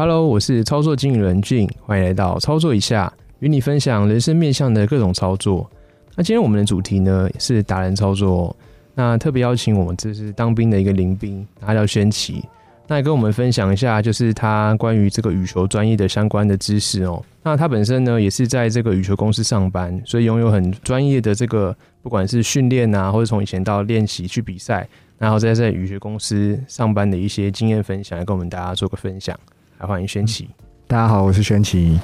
Hello，我是操作经理人俊，欢迎来到操作一下，与你分享人生面向的各种操作。那今天我们的主题呢是达人操作，那特别邀请我们这是当兵的一个林兵，他叫宣奇，那也跟我们分享一下就是他关于这个羽球专业的相关的知识哦。那他本身呢也是在这个羽球公司上班，所以拥有很专业的这个不管是训练啊，或者从以前到练习去比赛，然后再在羽球公司上班的一些经验分享，来跟我们大家做个分享。来欢迎轩奇，大家好，我是轩奇。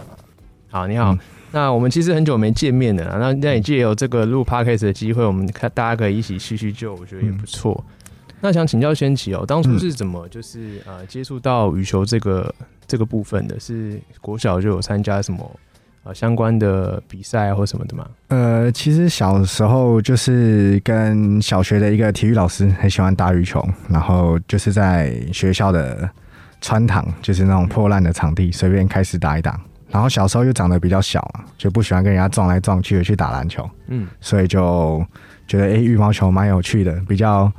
好，你好。那我们其实很久没见面了，那那也借由这个录 podcast 的机会，我们看大家可以一起叙叙旧，我觉得也不错。那想请教轩奇哦，当初是怎么就是呃接触到羽球这个这个部分的？是国小就有参加什么呃相关的比赛或什么的吗？呃，其实小时候就是跟小学的一个体育老师很喜欢打羽球，然后就是在学校的穿堂，就是那种破烂的场地，随便开始打一打。然后小时候又长得比较小嘛，就不喜欢跟人家撞来撞去的去打篮球，嗯，所以就觉得哎，羽毛球蛮有趣的，比较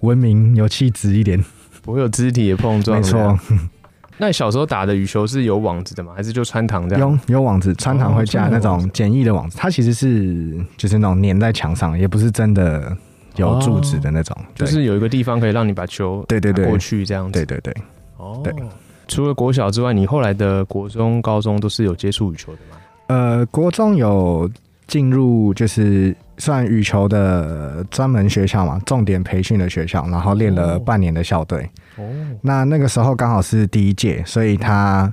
文明有气质一点，不会有肢体的碰撞。没错。那小时候打的羽球是有网子的吗？还是就穿堂这样？有有网子，穿堂会架那种简易的网子，它其实是就是那种粘在墙上，也不是真的有柱子的那种，就是有一个地方可以让你把球对对对过去这样子。对对对。哦。对。除了国小之外，你后来的国中、高中都是有接触羽球的吗？呃，国中有进入就是算羽球的专门学校嘛，重点培训的学校，然后练了半年的校队。哦，那那个时候刚好是第一届，所以他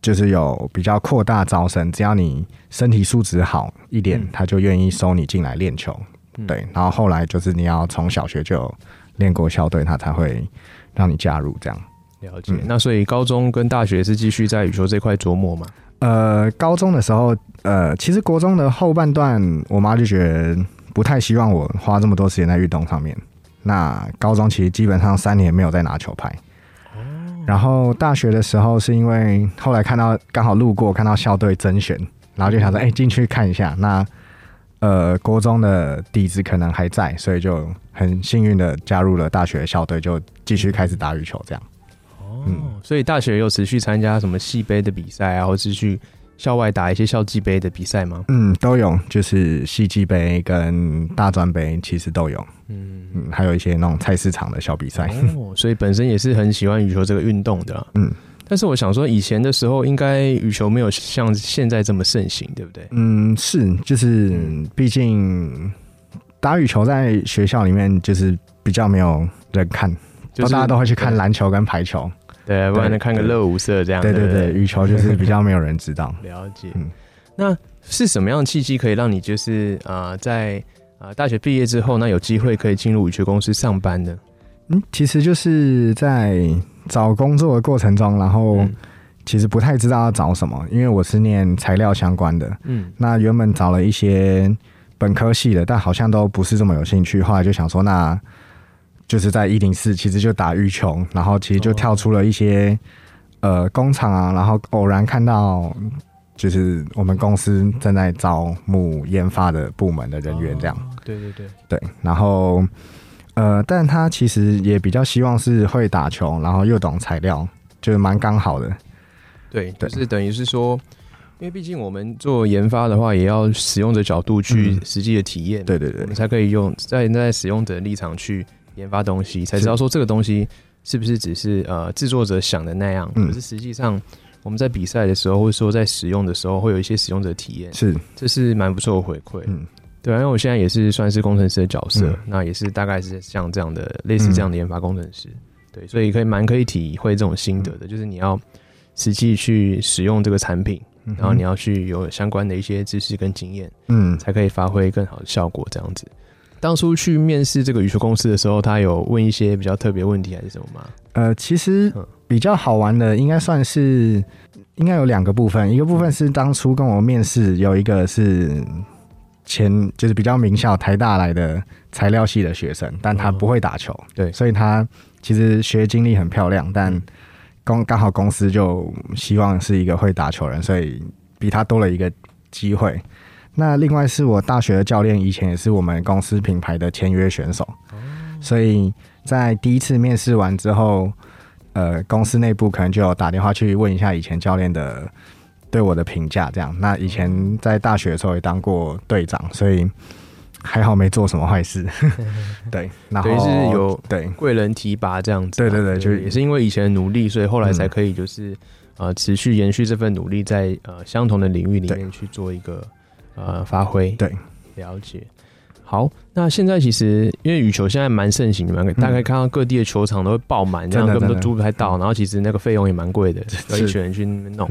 就是有比较扩大招生，只要你身体素质好一点，他就愿意收你进来练球。对，然后后来就是你要从小学就练过校队，他才会让你加入这样。了解，那所以高中跟大学是继续在羽球这块琢磨吗？呃，高中的时候，呃，其实国中的后半段，我妈就觉得不太希望我花这么多时间在运动上面。那高中其实基本上三年没有再拿球拍。哦。然后大学的时候，是因为后来看到刚好路过看到校队甄选，然后就想说，哎，进去看一下。那呃，国中的底子可能还在，所以就很幸运的加入了大学校队，就继续开始打羽球这样。嗯，所以大学有持续参加什么系杯的比赛啊，或是去校外打一些校际杯的比赛吗？嗯，都有，就是系际杯跟大专杯其实都有。嗯嗯，还有一些那种菜市场的小比赛。哦，所以本身也是很喜欢羽球这个运动的。嗯，但是我想说，以前的时候应该羽球没有像现在这么盛行，对不对？嗯，是，就是毕竟打羽球在学校里面就是比较没有人看，就大家都会去看篮球跟排球。对，不然能看个乐无色这样。对对对，羽球就是比较没有人知道。了解。嗯，那是什么样的契机可以让你就是呃在呃大学毕业之后，那有机会可以进入羽球公司上班的？嗯，其实就是在找工作的过程中，然后其实不太知道要找什么，因为我是念材料相关的。嗯，那原本找了一些本科系的，但好像都不是这么有兴趣。后来就想说，那。就是在一零四，其实就打玉琼，然后其实就跳出了一些呃工厂啊，然后偶然看到就是我们公司正在招募研发的部门的人员，这样。对对对对，然后呃，但他其实也比较希望是会打球，然后又懂材料，就是蛮刚好的。对，就是等于是说，因为毕竟我们做研发的话，也要使用者角度去实际的体验，对对对，我们才可以用在在使用者的立场去。研发东西才知道说这个东西是不是只是呃制作者想的那样，可是实际上我们在比赛的时候或者说在使用的时候会有一些使用者体验，是。这是蛮不错的回馈。嗯，对，因为我现在也是算是工程师的角色，那也是大概是像这样的类似这样的研发工程师，对，所以可以蛮可以体会这种心得的，就是你要实际去使用这个产品，然后你要去有相关的一些知识跟经验，嗯，才可以发挥更好的效果，这样子。当初去面试这个羽球公司的时候，他有问一些比较特别问题还是什么吗？呃，其实比较好玩的，应该算是应该有两个部分。一个部分是当初跟我面试有一个是前就是比较名校台大来的材料系的学生，但他不会打球，对，所以他其实学经历很漂亮，但刚刚好公司就希望是一个会打球人，所以比他多了一个机会。那另外是我大学的教练，以前也是我们公司品牌的签约选手，所以在第一次面试完之后，呃公司内部可能就有打电话去问一下以前教练的对我的评价，这样。那以前在大学的时候也当过队长，所以还好没做什么坏事。对，然后是有对贵人提拔这样子。对对对，就也是因为以前的努力，所以后来才可以就是呃持续延续这份努力，在呃相同的领域里面去做一个呃发挥。对，了解。好，那现在其实因为羽球现在蛮盛行的嘛，大概看到各地的球场都会爆满，这样根本都租不太到。然后其实那个费用也蛮贵的，要一群人去弄。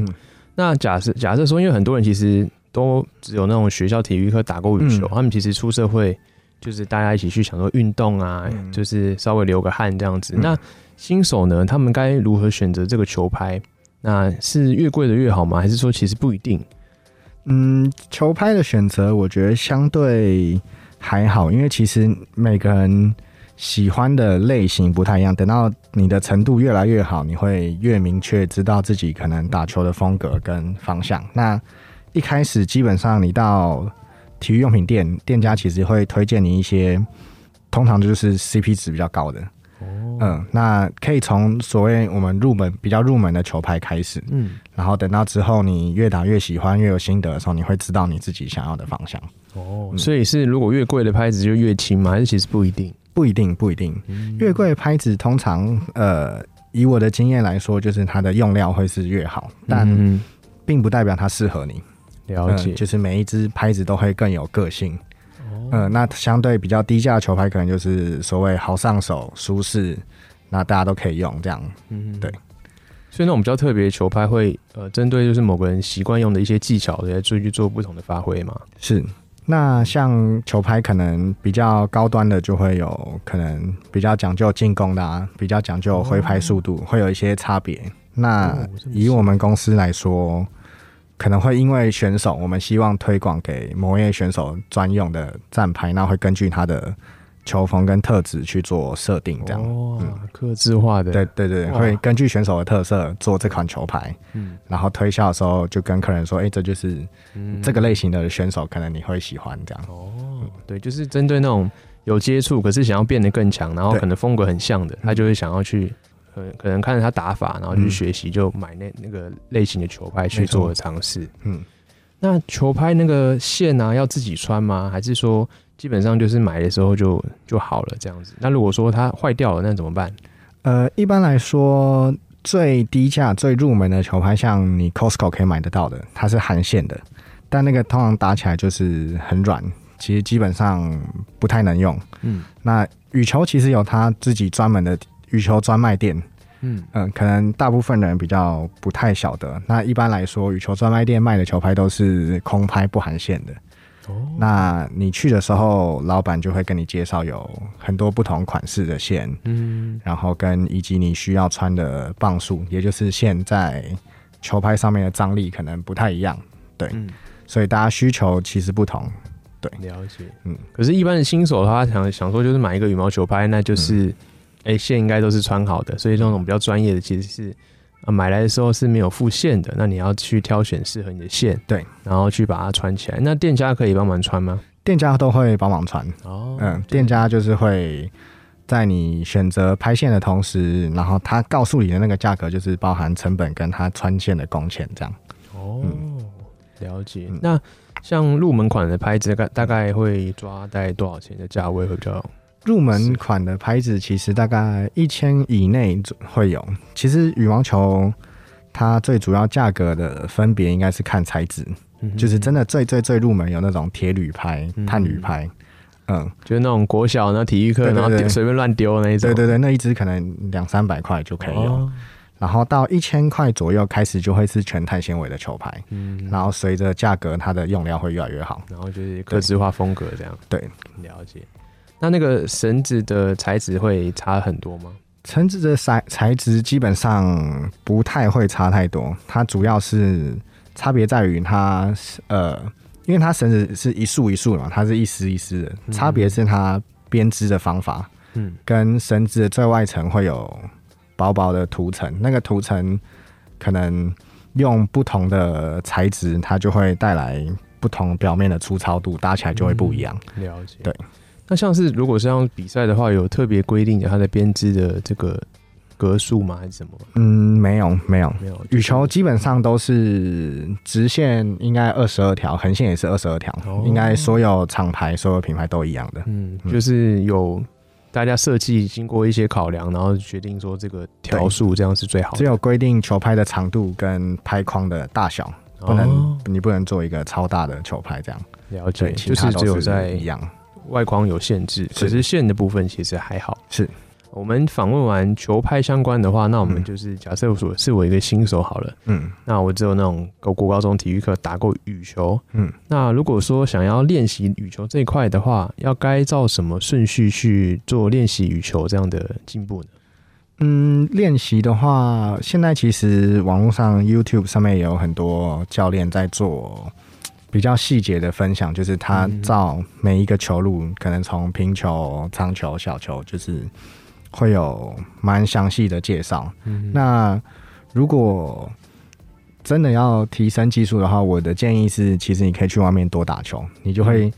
那假设假设说，因为很多人其实都只有那种学校体育课打过羽球，他们其实出社会就是大家一起去想说运动啊，就是稍微流个汗这样子。那新手呢，他们该如何选择这个球拍？那是越贵的越好吗？还是说其实不一定？嗯，球拍的选择，我觉得相对。还好，因为其实每个人喜欢的类型不太一样。等到你的程度越来越好，你会越明确知道自己可能打球的风格跟方向。那一开始基本上你到体育用品店，店家其实会推荐你一些，通常就是 CP 值比较高的。哦，嗯，那可以从所谓我们入门比较入门的球拍开始，嗯，然后等到之后你越打越喜欢，越有心得的时候，你会知道你自己想要的方向。哦，所以是如果越贵的拍子就越轻吗？还是其实不一定？不一定，不一定。越贵的拍子通常，呃，以我的经验来说，就是它的用料会是越好，但并不代表它适合你。了解，就是每一只拍子都会更有个性。哦，嗯，那相对比较低价的球拍，可能就是所谓好上手、舒适，那大家都可以用这样。嗯，对。所以那种比较特别的球拍，会呃，针对就是某个人习惯用的一些技巧，来去去做不同的发挥嘛？是。那像球拍可能比较高端的，就会有可能比较讲究进攻的，啊，比较讲究挥拍速度，会有一些差别。那以我们公司来说，可能会因为选手，我们希望推广给某位选手专用的站牌，那会根据他的。球风跟特质去做设定，这样。哦，克制化的，对对对，会根据选手的特色做这款球拍，嗯，然后推销的时候就跟客人说，哎，这就是这个类型的选手，可能你会喜欢。这样。哦，对，就是针对那种有接触，可是想要变得更强，然后可能风格很像的，他就会想要去，可可能看着他打法，然后去学习，就买那那个类型的球拍去做尝试，嗯，那球拍那个线呢，要自己穿吗？还是说？基本上就是买的时候就就好了这样子。那如果说它坏掉了，那怎么办？呃，一般来说，最低价、最入门的球拍，像你 Costco 可以买得到的，它是含线的，但那个通常打起来就是很软，其实基本上不太能用。嗯，那羽球其实有它自己专门的羽球专卖店。嗯。嗯，可能大部分人比较不太晓得。那一般来说，羽球专卖店卖的球拍都是空拍不含线的。哦。那你去的时候，老板就会跟你介绍有很多不同款式的线，嗯，然后跟以及你需要穿的磅数，也就是线在球拍上面的张力可能不太一样，对，所以大家需求其实不同，对，了解，嗯，可是，一般的新手的话，想想说就是买一个羽毛球拍，那就是，哎，线应该都是穿好的，所以这种比较专业的其实是。啊，买来的时候是没有附线的，那你要去挑选适合你的线，对，然后去把它穿起来。那店家可以帮忙穿吗？店家都会帮忙穿。哦，嗯，店家就是会在你选择拍线的同时，然后他告诉你的那个价格就是包含成本跟他穿线的工钱这样。哦，了解。那像入门款的拍子，大概大概会抓大概多少钱的价位会比较？入门款的拍子其实大概一千以内会有。其实羽毛球它最主要价格的分别应该是看材质，就是真的最最最入门有那种铁铝拍、碳铝拍，嗯，就是那种国小那体育课然后随便乱丢那一种。对对对，那一只可能两三百块就可以用。然后到一千块左右开始就会是全碳纤维的球拍，嗯，然后随着价格它的用料会越来越好，然后就是个性化风格这样。对，了解。那那个绳子的材质会差很多吗？绳子的材材质基本上不太会差太多，它主要是差别在于它呃，因为它绳子是一束一束的嘛，它是一丝一丝的，差别是它编织的方法，嗯，跟绳子的最外层会有薄薄的涂层，那个涂层可能用不同的材质，它就会带来不同表面的粗糙度，搭起来就会不一样。了解，对。那像是如果是像比赛的话，有特别规定的它的编织的这个格数吗？还是什么？嗯，没有，没有，没有。羽球基本上都是直线，应该二十二条，横线也是二十二条，应该所有厂牌、所有品牌都一样的。嗯，就是有大家设计经过一些考量，然后决定说这个条数这样是最好。只有规定球拍的长度跟拍框的大小，不能你不能做一个超大的球拍这样。了解，就是只有在一样。外框有限制，可是线的部分其实还好。是我们访问完球拍相关的话，那我们就是假设说是我一个新手好了，嗯，那我只有那种高国高中体育课打过羽球，嗯，那如果说想要练习羽球这一块的话，要该照什么顺序去做练习羽球这样的进步呢？嗯，练习的话，现在其实网络上 YouTube 上面也有很多教练在做。比较细节的分享，就是他照每一个球路，可能从平球、长球、小球，就是会有蛮详细的介绍。那如果真的要提升技术的话，我的建议是，其实你可以去外面多打球，你就会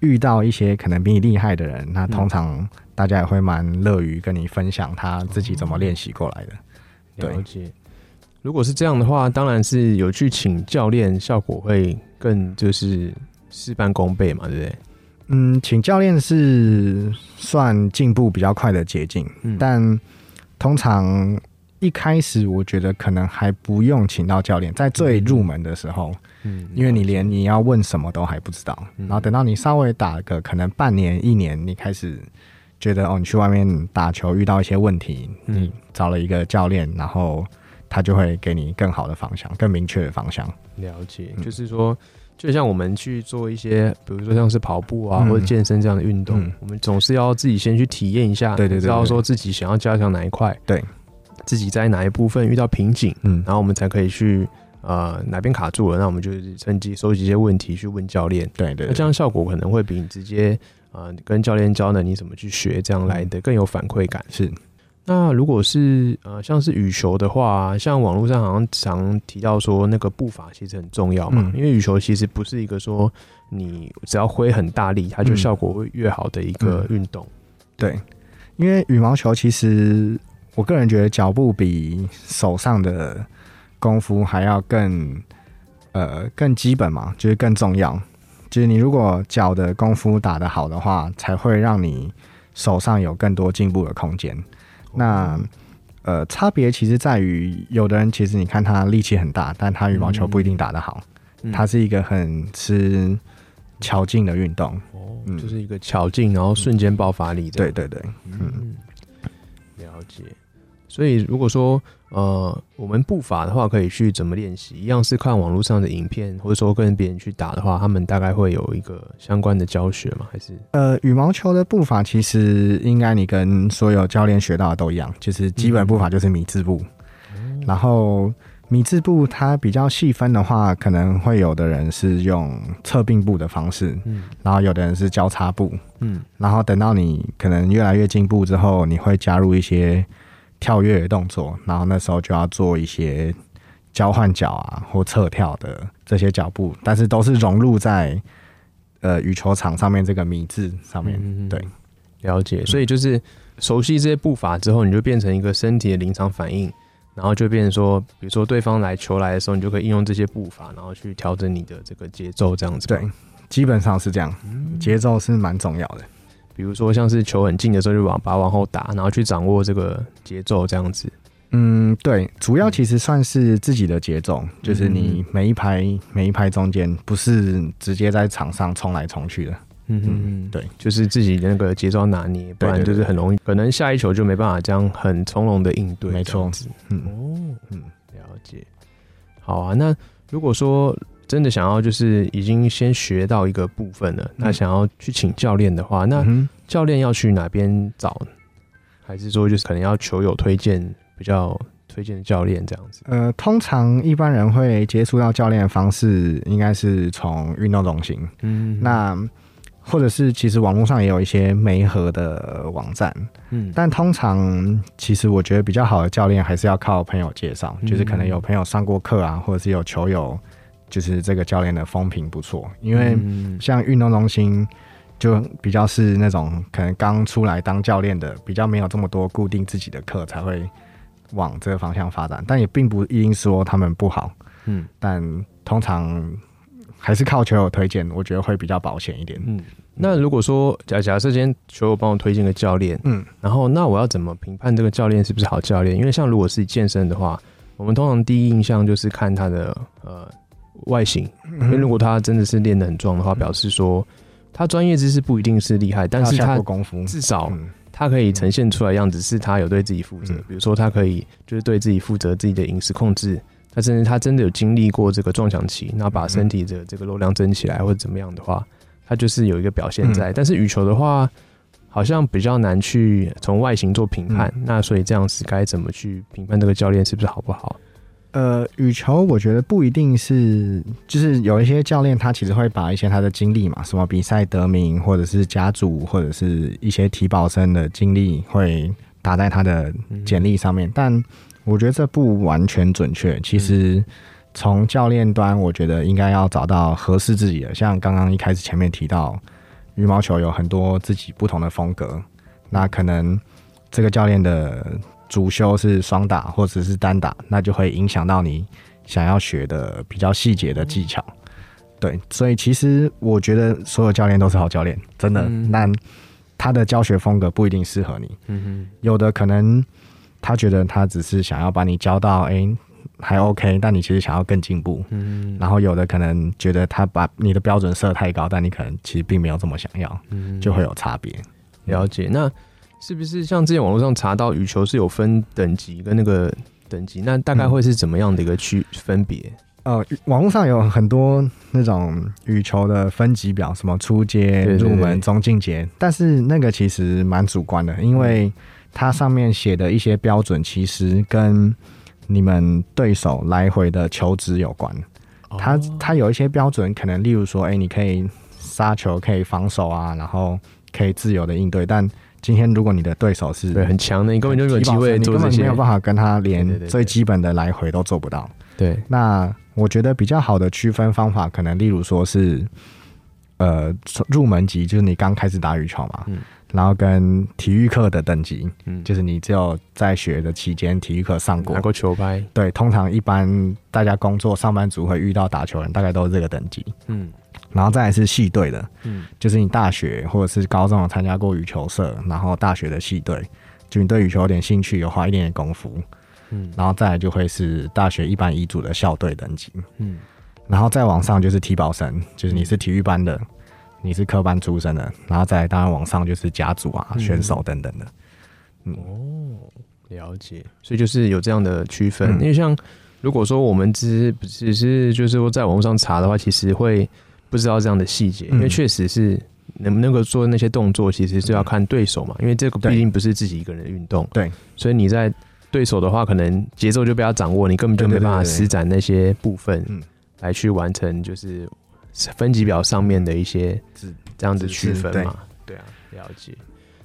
遇到一些可能比你厉害的人。那通常大家也会蛮乐于跟你分享他自己怎么练习过来的。了解。如果是这样的话，当然是有去请教练，效果会。更就是事半功倍嘛，对不对？嗯，请教练是算进步比较快的捷径，但通常一开始我觉得可能还不用请到教练，在最入门的时候，嗯，因为你连你要问什么都还不知道，然后等到你稍微打个可能半年一年，你开始觉得哦，你去外面打球遇到一些问题，你找了一个教练，然后。他就会给你更好的方向，更明确的方向。了解，就是说，就像我们去做一些，比如说像是跑步啊，或者健身这样的运动，我们总是要自己先去体验一下，对对对，知道说自己想要加强哪一块，对，自己在哪一部分遇到瓶颈，嗯，然后我们才可以去呃哪边卡住了，那我们就是趁机收集一些问题去问教练，对对，那这样效果可能会比你直接呃跟教练教呢你怎么去学这样来的更有反馈感，是。那如果是呃，像是羽球的话，像网络上好像常提到说，那个步伐其实很重要嘛。因为羽球其实不是一个说你只要挥很大力，它就效果会越好的一个运动。对，因为羽毛球其实我个人觉得脚步比手上的功夫还要更呃更基本嘛，就是更重要。就是你如果脚的功夫打得好的话，才会让你手上有更多进步的空间。那呃，差别其实在于，有的人其实你看他力气很大，但他羽毛球不一定打得好。他是一个很吃巧劲的运动，哦，就是一个巧劲，然后瞬间爆发力的。对对对，嗯，了解。所以如果说呃，我们步法的话，可以去怎么练习？一样是看网络上的影片，或者说跟别人去打的话，他们大概会有一个相关的教学吗？还是呃，羽毛球的步法其实应该你跟所有教练学到的都一样，就是基本步法就是米字步。然后米字步它比较细分的话，可能会有的人是用侧并步的方式，嗯，然后有的人是交叉步，嗯，然后等到你可能越来越进步之后，你会加入一些。跳跃的动作，然后那时候就要做一些交换脚啊或侧跳的这些脚步，但是都是融入在呃羽球场上面这个米字上面。对，了解。所以就是熟悉这些步伐之后，你就变成一个身体的临场反应，然后就变成说，比如说对方来球来的时候，你就可以应用这些步伐，然后去调整你的这个节奏，这样子。对，基本上是这样，节奏是蛮重要的。比如说，像是球很近的时候，就往把往后打，然后去掌握这个节奏，这样子。嗯，对，主要其实算是自己的节奏，就是你每一排每一排中间，不是直接在场上冲来冲去的。嗯嗯，对，就是自己的那个节奏拿捏，不然就是很容易，可能下一球就没办法这样很从容的应对。没错，嗯哦，嗯，了解。好啊，那如果说。真的想要就是已经先学到一个部分了，那想要去请教练的话，那教练要去哪边找？还是说就是可能要球友推荐比较推荐的教练这样子？呃，通常一般人会接触到教练的方式，应该是从运动中心。嗯，那或者是其实网络上也有一些媒合的网站。嗯，但通常其实我觉得比较好的教练还是要靠朋友介绍，就是可能有朋友上过课啊，或者是有球友。就是这个教练的风评不错，因为像运动中心就比较是那种可能刚出来当教练的，比较没有这么多固定自己的课，才会往这个方向发展，但也并不一定说他们不好。嗯，但通常还是靠球友推荐，我觉得会比较保险一点。嗯，那如果说假假设今天球友帮我推荐个教练，嗯，然后那我要怎么评判这个教练是不是好教练？因为像如果是健身的话，我们通常第一印象就是看他的呃外形，因为如果他真的是练得很壮的话，表示说他专业知识不一定是厉害，但是他功夫至少他可以呈现出来样子是他有对自己负责，比如说他可以就是对自己负责自己的饮食控制。他甚至他真的有经历过这个撞墙期，那把身体的这个肉量增起来或者怎么样的话，他就是有一个表现在。但是羽球的话，好像比较难去从外形做评判。那所以这样子该怎么去评判这个教练是不是好不好？呃，羽球我觉得不一定是，就是有一些教练他其实会把一些他的经历嘛，什么比赛得名，或者是家族，或者是一些体保生的经历，会打在他的简历上面，但。我觉得这不完全准确。其实从教练端，我觉得应该要找到合适自己的。像刚刚一开始前面提到，羽毛球有很多自己不同的风格。那可能这个教练的主修是双打或者是单打，那就会影响到你想要学的比较细节的技巧。对，所以其实我觉得所有教练都是好教练，真的。那他的教学风格不一定适合你。嗯哼，有的可能。他觉得他只是想要把你教到哎还 OK，但你其实想要更进步。嗯，然后有的可能觉得他把你的标准设太高，但你可能其实并没有这么想要，嗯就会有差别。了解，那是不是像之前网络上查到羽球是有分等级跟那个等级？那大概会是怎么样的一个区分别？呃，网络上有很多那种羽球的分级表，什么初阶、入门、中进阶，但是那个其实蛮主观的，因为。它上面写的一些标准，其实跟你们对手来回的球质有关。它它有一些标准，可能例如说，哎，你可以杀球，可以防守啊，然后可以自由的应对。但今天如果你的对手是对很强的，你根本就没有机会做这些，没有办法跟他连最基本的来回都做不到。对，那我觉得比较好的区分方法，可能例如说是，呃，入门级，就是你刚开始打羽球嘛。然后跟体育课的等级，嗯，就是你只有在学的期间体育课上过，拿过球拍。对，通常一般大家工作上班族会遇到打球人，大概都是这个等级。嗯，然后再来是系队的，嗯，就是你大学或者是高中有参加过羽球社，然后大学的系队，就你对羽球有点兴趣，有花一点点功夫，嗯，然后再来就会是大学一般乙组的校队等级，嗯，然后再往上就是体保生，就是你是体育班的。你是科班出身的，然后再当然往上就是家族啊、选手等等的。哦，了解，所以就是有这样的区分。因为像如果说我们只只是就是说在网络上查的话，其实会不知道这样的细节，因为确实是能不能够做那些动作，其实是要看对手嘛。因为这个毕竟不是自己一个人的运动，对，所以你在对手的话，可能节奏就被他掌握，你根本就没办法施展那些部分来去完成，就是。分级表上面的一些这样子区分嘛？对啊，了解。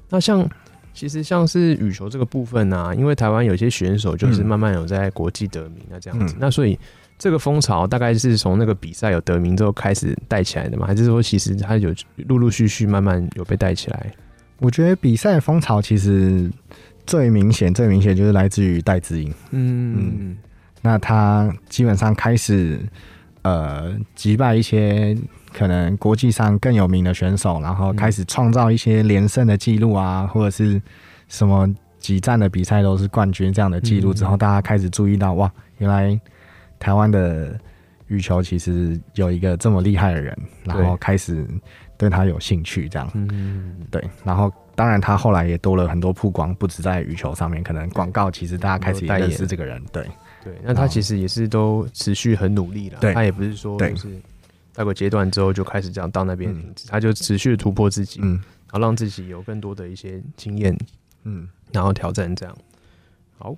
那像其实像是羽球这个部分呢，因为台湾有些选手就是慢慢有在国际得名啊，这样子。那所以这个风潮大概是从那个比赛有得名之后开始带起来的嘛？还是说其实它有陆陆续续慢慢有被带起来？我觉得比赛风潮其实最明显、最明显就是来自于戴资颖。嗯嗯，那他基本上开始。呃，击败一些可能国际上更有名的选手，然后开始创造一些连胜的记录啊，或者是什么几战的比赛都是冠军这样的记录之后，大家开始注意到哇，原来台湾的羽球其实有一个这么厉害的人，然后开始对他有兴趣这样。嗯，对。然后当然他后来也多了很多曝光，不止在羽球上面，可能广告其实大家开始也认识这个人。对。对，那他其实也是都持续很努力了。对，他也不是说就是到个阶段之后就开始这样到那边停止，他就持续突破自己，嗯，然后让自己有更多的一些经验，嗯，然后挑战这样。好，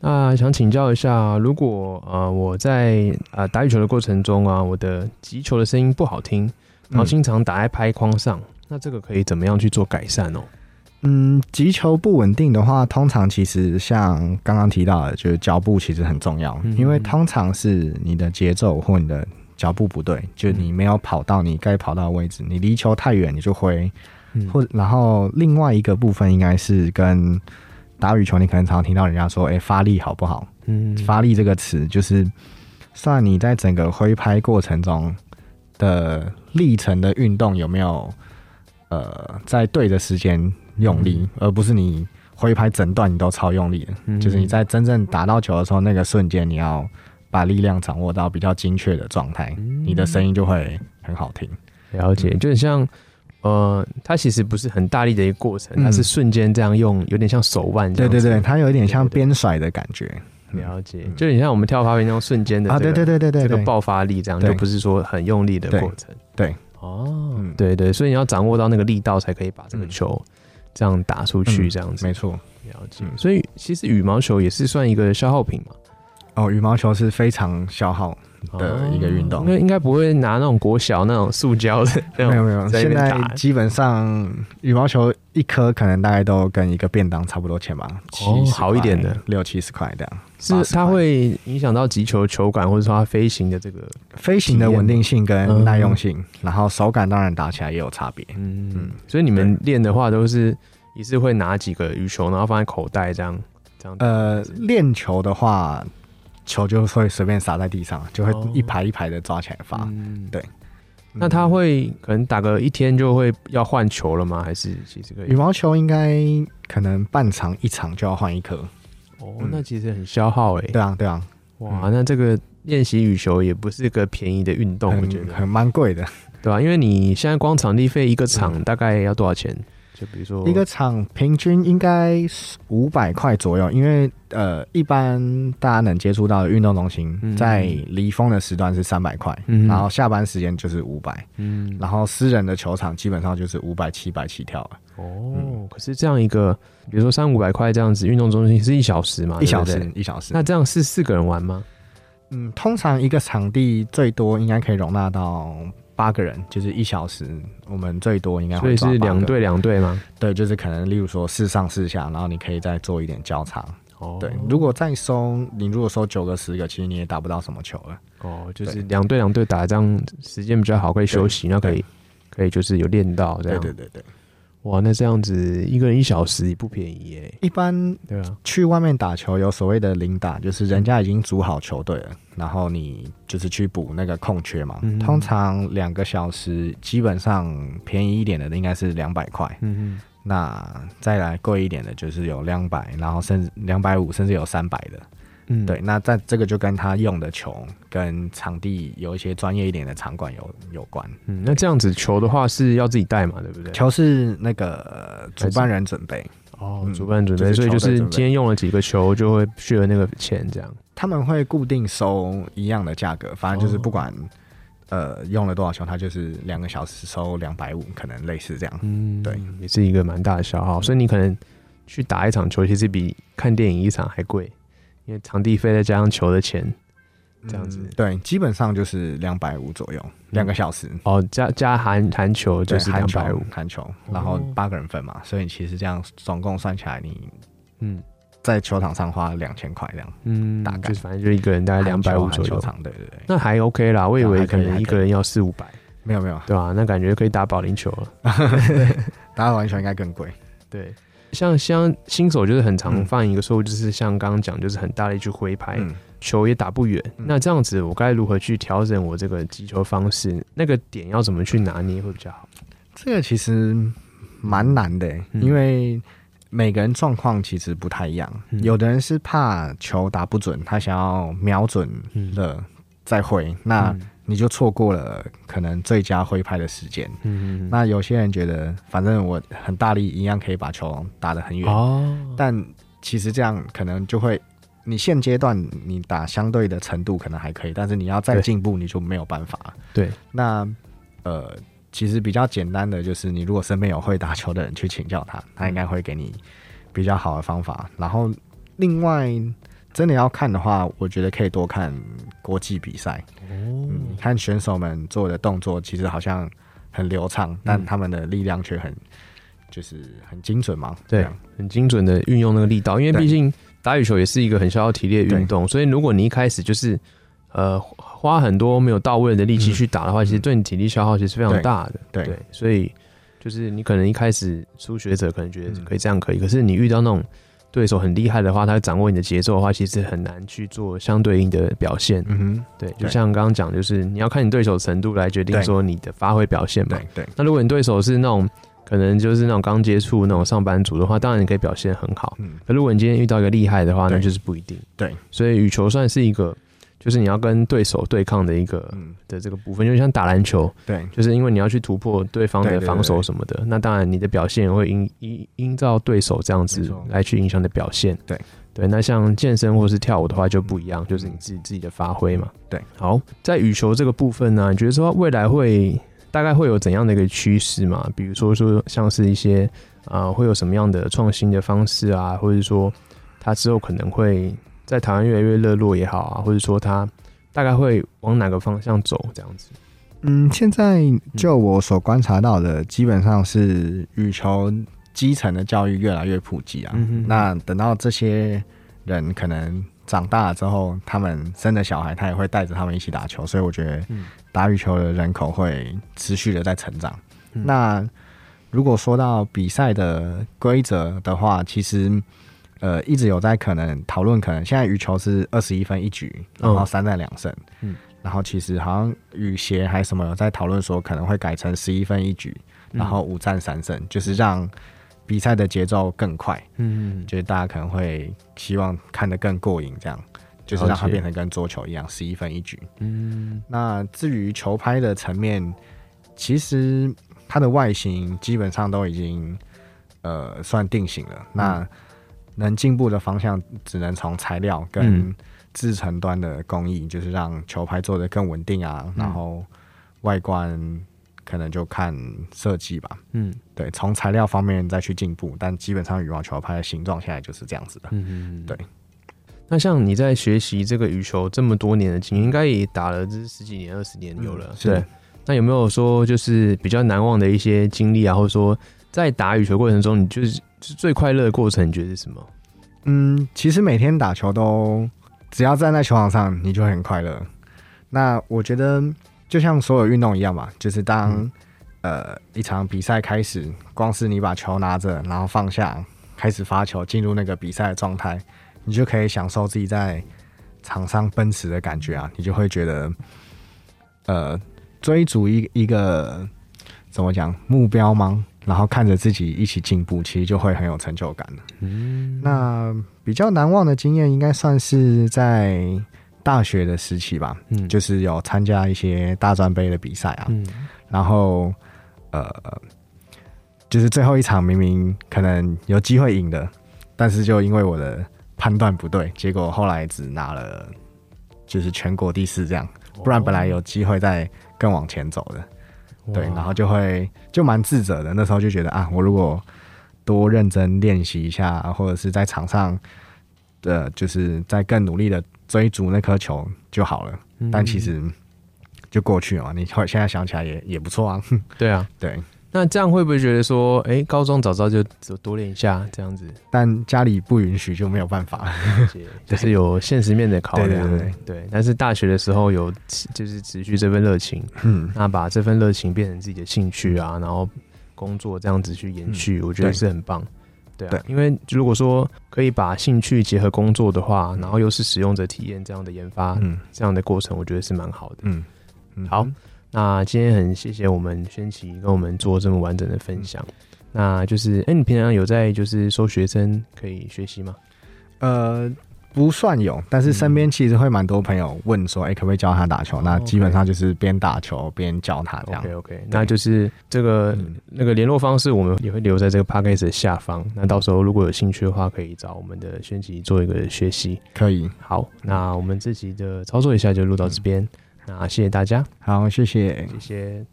那想请教一下，如果呃我在呃打羽球的过程中啊，我的击球的声音不好听，然后经常打在拍框上，那这个可以怎么样去做改善哦？嗯，击球不稳定的话，通常其实像刚刚提到的，就是脚步其实很重要，因为通常是你的节奏或你的脚步不对，就你没有跑到你该跑到的位置，你离球太远你就挥，或然后另外一个部分应该是跟打羽球，你可能常常听到人家说，哎，发力好不好？嗯，发力这个词就是算你在整个挥拍过程中的历程的运动有没有呃在对的时间用力，而不是你挥拍整段你都超用力的，就是你在真正打到球的时候那个瞬间，你要把力量掌握到比较精确的状态，你的声音就会很好听。了解，就很像。呃，它其实不是很大力的一个过程，它是瞬间这样用，有点像手腕这样。对对对，它有一点像边甩的感觉。了解，就你像我们跳芭蕾那种瞬间的啊，对对对对对，这个爆发力这样，就不是说很用力的过程。对，哦，对对，所以你要掌握到那个力道，才可以把这个球这样打出去，这样子。没错，了解。所以其实羽毛球也是算一个消耗品嘛。哦，羽毛球是非常消耗。的一个运动，那应该不会拿那种国小那种塑胶的，没有没有。现在基本上羽毛球一颗可能大概都跟一个便当差不多钱吧，哦，好一点的六七十块这样。是它会影响到击球球感，或者说它飞行的这个飞行的稳定性跟耐用性，然后手感当然打起来也有差别。嗯嗯，所以你们练的话都是一次会拿几个羽球，然后放在口袋这样这样。呃，练球的话。球就会随便撒在地上，就会一排一排的抓起来发。对，那他会可能打个一天就会要换球了吗？还是其实可以？羽毛球应该可能半场一场就要换一颗。哦，那其实很消耗哎。对啊，对啊。哇，那这个练习羽球也不是个便宜的运动，我觉得很蛮贵的，对吧？因为你现在光场地费一个场大概要多少钱？就比如说一个场平均应该是五百块左右，因为呃，一般大家能接触到的运动中心，在离峰的时段是三百块，然后下班时间就是五百，嗯，然后私人的球场基本上就是五百七百起跳了。哦，可是这样一个，比如说三五百块这样子，运动中心是一小时嘛？一小时，一小时。那这样是四个人玩吗？嗯，通常一个场地最多应该可以容纳到。八个人就是一小时，我们最多应该会是两队两队吗？对，就是可能例如说四上四下，然后你可以再做一点交叉。哦，对，如果再收，你如果收九个十个，其实你也打不到什么球了。哦，就是两队两队打，这样时间比较好，可以休息，那可以可以就是有练到这样。对对对对。哇，那这样子一个人一小时也不便宜耶。一般对啊，去外面打球有所谓的零打，就是人家已经组好球队了，然后你就是去补那个空缺嘛。通常两个小时，基本上便宜一点的应该是两百块。嗯嗯，那再来贵一点的，就是有两百，然后甚至两百五，甚至有三百的。嗯，对，那在这个就跟他用的球跟场地有一些专业一点的场馆有有关。嗯，那这样子球的话是要自己带嘛，对不对？球是那个主办人准备。哦，主办准备，所以就是今天用了几个球就会续了那个钱，这样。他们会固定收一样的价格，反正就是不管呃用了多少球，他就是两个小时收两百五，可能类似这样。嗯，对，也是一个蛮大的消耗，所以你可能去打一场球，其实比看电影一场还贵。因为场地费再加上球的钱，这样子，对，基本上就是两百五左右，两个小时。哦，加加含含球就是两百五，含球，然后八个人分嘛，所以其实这样总共算起来，你嗯，在球场上花两千块这样，嗯，大概反正就一个人大概两百五左右。对对对，那还 OK 啦，我以为可能一个人要四五百，没有没有，对吧？那感觉可以打保龄球了，打保龄球应该更贵，对。像像新手就是很常犯一个错误，就是像刚刚讲，就是很大力去挥拍，球也打不远。那这样子，我该如何去调整我这个击球方式？那个点要怎么去拿捏会比较好？这个其实蛮难的，因为每个人状况其实不太一样。有的人是怕球打不准，他想要瞄准了再挥。那你就错过了可能最佳挥拍的时间。嗯，那有些人觉得，反正我很大力，一样可以把球打得很远。哦，但其实这样可能就会，你现阶段你打相对的程度可能还可以，但是你要再进步，你就没有办法。对，那呃，其实比较简单的就是，你如果身边有会打球的人去请教他，他应该会给你比较好的方法。然后另外。真的要看的话，我觉得可以多看国际比赛。哦，看选手们做的动作，其实好像很流畅，但他们的力量却很，就是很精准嘛。对，很精准的运用那个力道。因为毕竟打羽球也是一个很消耗体力的运动，所以如果你一开始就是呃花很多没有到位的力气去打的话，其实对你体力消耗其实非常大的。对，所以就是你可能一开始初学者可能觉得可以这样可以，可是你遇到那种。对手很厉害的话，他掌握你的节奏的话，其实很难去做相对应的表现。嗯哼，对，就像刚刚讲，就是你要看你对手程度来决定说你的发挥表现嘛。对对。那如果你对手是那种可能就是那种刚接触那种上班族的话，当然你可以表现很好。嗯。可如果你今天遇到一个厉害的话，那就是不一定。对。所以羽球算是一个。就是你要跟对手对抗的一个的这个部分，就像打篮球，对，就是因为你要去突破对方的防守什么的，那当然你的表现会因因因照对手这样子来去影响的表现，对对。那像健身或是跳舞的话就不一样，就是你自己自己的发挥嘛，对。好，在羽球这个部分呢，你觉得说未来会大概会有怎样的一个趋势嘛？比如说说像是一些啊，会有什么样的创新的方式啊，或者说它之后可能会。在台湾越来越热络也好啊，或者说它大概会往哪个方向走这样子？嗯，现在就我所观察到的，基本上是羽球基层的教育越来越普及啊。那等到这些人可能长大了之后，他们生的小孩，他也会带着他们一起打球，所以我觉得打羽球的人口会持续的在成长。那如果说到比赛的规则的话，其实。呃，一直有在可能讨论，可能现在羽球是二十一分一局，然后三战两胜，嗯，然后其实好像羽协还什么有在讨论说，可能会改成十一分一局，然后五战三胜，就是让比赛的节奏更快，嗯，就是大家可能会希望看得更过瘾，这样就是让它变成跟桌球一样十一分一局，嗯，那至于球拍的层面，其实它的外形基本上都已经呃算定型了，那。能进步的方向只能从材料跟制成端的工艺，就是让球拍做的更稳定啊，然后外观可能就看设计吧。嗯，对，从材料方面再去进步，但基本上羽毛球拍的形状现在就是这样子的。嗯嗯，对。那像你在学习这个羽球这么多年的经验，应该也打了这十几年、二十年有了。对。那有没有说就是比较难忘的一些经历啊，或者说在打羽球过程中，你就是？是最快乐的过程，你觉得是什么？嗯，其实每天打球都，只要站在球场上，你就很快乐。那我觉得就像所有运动一样嘛，就是当呃一场比赛开始，光是你把球拿着，然后放下，开始发球，进入那个比赛的状态，你就可以享受自己在场上奔驰的感觉啊！你就会觉得，呃，追逐一一个怎么讲目标吗？然后看着自己一起进步，其实就会很有成就感嗯，那比较难忘的经验，应该算是在大学的时期吧。嗯，就是有参加一些大专杯的比赛啊。嗯，然后呃，就是最后一场明明可能有机会赢的，但是就因为我的判断不对，结果后来只拿了就是全国第四这样。不然本来有机会再更往前走的。对，然后就会就蛮自责的。那时候就觉得啊，我如果多认真练习一下，或者是在场上的，就是在更努力的追逐那颗球就好了。但其实就过去了。你现在想起来也也不错啊。对啊，对。那这样会不会觉得说，哎，高中早早就多练一下这样子？但家里不允许，就没有办法，就是有现实面的考量。对对对。但是大学的时候有，就是持续这份热情，嗯，那把这份热情变成自己的兴趣啊，然后工作这样子去延续，我觉得是很棒。对啊，因为如果说可以把兴趣结合工作的话，然后又是使用者体验这样的研发，嗯，这样的过程，我觉得是蛮好的。嗯，好。那今天很谢谢我们轩琪跟我们做这么完整的分享。那就是，哎，你平常有在就是收学生可以学习吗？呃，不算有，但是身边其实会蛮多朋友问说，哎，可不可以教他打球？那基本上就是边打球边教他这样。OK OK，那就是这个那个联络方式，我们也会留在这个 p a c k a g e 的下方。那到时候如果有兴趣的话，可以找我们的轩琪做一个学习。可以。好，那我们这集的操作一下就录到这边。那谢谢大家，好，谢谢，谢谢。